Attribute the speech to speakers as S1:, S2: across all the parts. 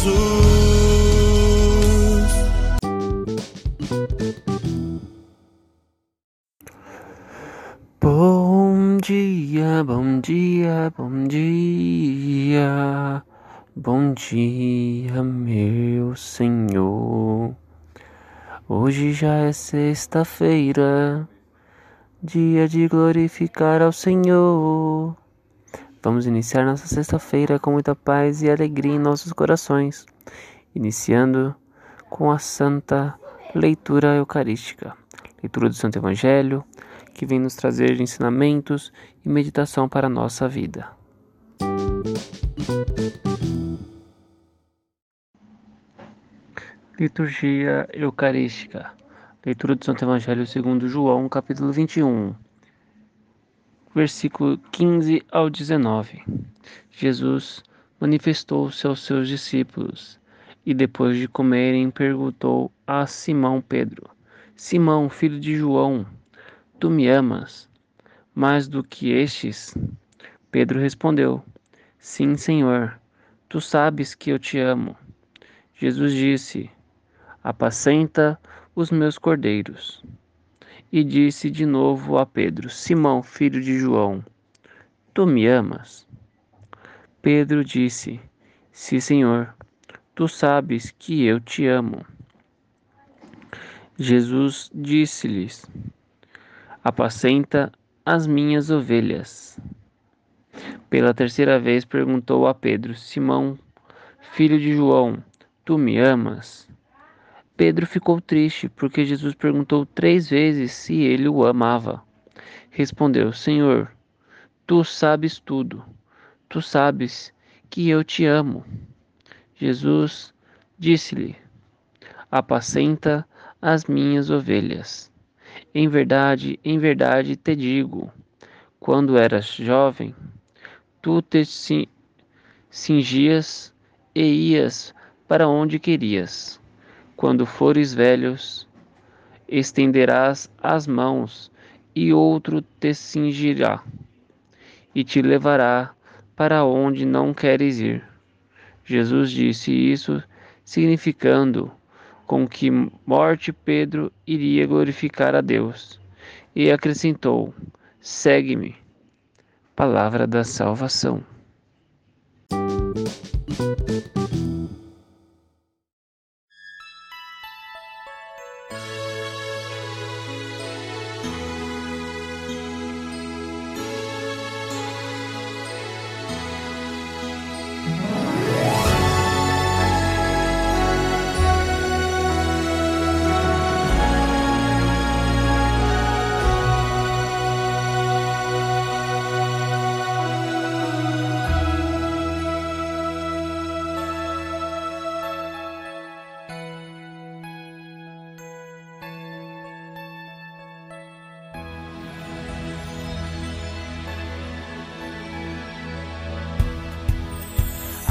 S1: Jesus.
S2: Bom dia, bom dia, bom dia, bom dia, meu Senhor. Hoje já é sexta-feira, dia de glorificar ao Senhor. Vamos iniciar nossa sexta-feira com muita paz e alegria em nossos corações, iniciando com a santa leitura eucarística, leitura do Santo Evangelho, que vem nos trazer ensinamentos e meditação para a nossa vida. Liturgia Eucarística. Leitura do Santo Evangelho segundo João, capítulo 21, versículo 15 ao 19. Jesus manifestou-se aos seus discípulos e depois de comerem perguntou a Simão Pedro: Simão, filho de João, tu me amas mais do que estes? Pedro respondeu: Sim, Senhor, tu sabes que eu te amo. Jesus disse: Apacenta os meus cordeiros. E disse de novo a Pedro: Simão, filho de João, tu me amas? Pedro disse: Sim, Senhor, tu sabes que eu te amo. Jesus disse-lhes: Apacenta as minhas ovelhas. Pela terceira vez perguntou a Pedro: Simão, filho de João, tu me amas? Pedro ficou triste porque Jesus perguntou três vezes se ele o amava. Respondeu: Senhor, tu sabes tudo. Tu sabes que eu te amo. Jesus disse-lhe: Apacenta as minhas ovelhas. Em verdade, em verdade te digo: quando eras jovem, tu te ci- cingias e ias para onde querias. Quando fores velhos, estenderás as mãos e outro te cingirá e te levará para onde não queres ir. Jesus disse isso, significando com que morte Pedro iria glorificar a Deus. E acrescentou: Segue-me. Palavra da salvação.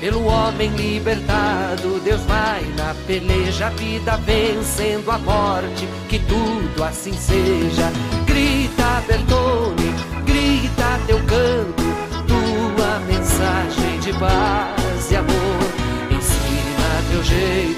S3: pelo homem libertado. Deus vai na peleja, a vida vencendo a morte, que tudo assim seja. Grita, Bertone, grita teu canto, tua mensagem de paz e amor. Ensina teu jeito